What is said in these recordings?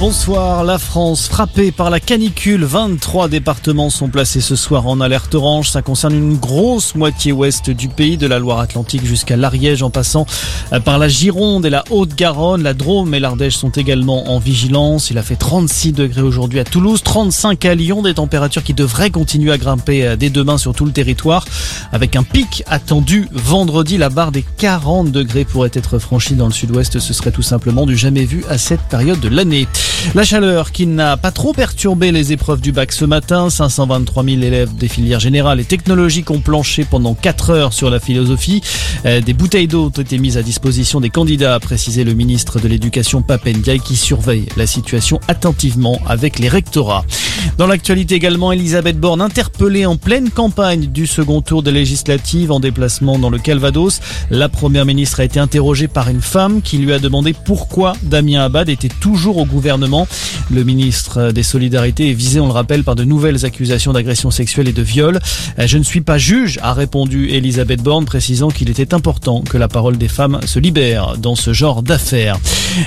Bonsoir, la France frappée par la canicule. 23 départements sont placés ce soir en alerte orange. Ça concerne une grosse moitié ouest du pays, de la Loire-Atlantique jusqu'à l'Ariège en passant euh, par la Gironde et la Haute-Garonne. La Drôme et l'Ardèche sont également en vigilance. Il a fait 36 degrés aujourd'hui à Toulouse, 35 à Lyon, des températures qui devraient continuer à grimper euh, dès demain sur tout le territoire avec un pic attendu vendredi. La barre des 40 degrés pourrait être franchie dans le sud-ouest. Ce serait tout simplement du jamais vu à cette période de l'année. La chaleur qui n'a pas trop perturbé les épreuves du bac ce matin. 523 000 élèves des filières générales et technologiques ont planché pendant 4 heures sur la philosophie. Euh, des bouteilles d'eau ont été mises à disposition des candidats, a précisé le ministre de l'Éducation Papendiaï qui surveille la situation attentivement avec les rectorats. Dans l'actualité également, Elisabeth Borne interpellée en pleine campagne du second tour des législatives en déplacement dans le Calvados. La première ministre a été interrogée par une femme qui lui a demandé pourquoi Damien Abad était toujours au gouvernement. Le ministre des Solidarités est visé, on le rappelle, par de nouvelles accusations d'agression sexuelle et de viol. Je ne suis pas juge, a répondu Elisabeth Borne, précisant qu'il était important que la parole des femmes se libère dans ce genre d'affaires.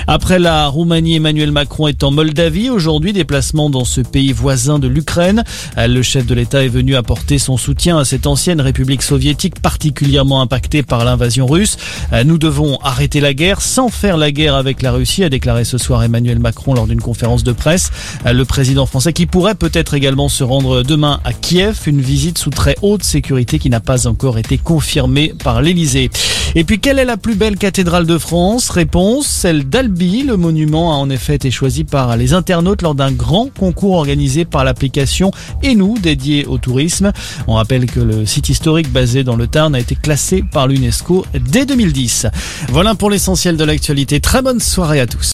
Après la Roumanie, Emmanuel Macron est en Moldavie. Aujourd'hui, déplacement dans ce pays voisin de l'Ukraine. Le chef de l'État est venu apporter son soutien à cette ancienne république soviétique particulièrement impactée par l'invasion russe. Nous devons arrêter la guerre sans faire la guerre avec la Russie, a déclaré ce soir Emmanuel Macron lors d'une conférence de presse. Le président français qui pourrait peut-être également se rendre demain à Kiev, une visite sous très haute sécurité qui n'a pas encore été confirmée par l'Elysée. Et puis, quelle est la plus belle cathédrale de France? Réponse, celle d'Albi. Le monument a en effet été choisi par les internautes lors d'un grand concours organisé par l'application Et nous, dédié au tourisme. On rappelle que le site historique basé dans le Tarn a été classé par l'UNESCO dès 2010. Voilà pour l'essentiel de l'actualité. Très bonne soirée à tous.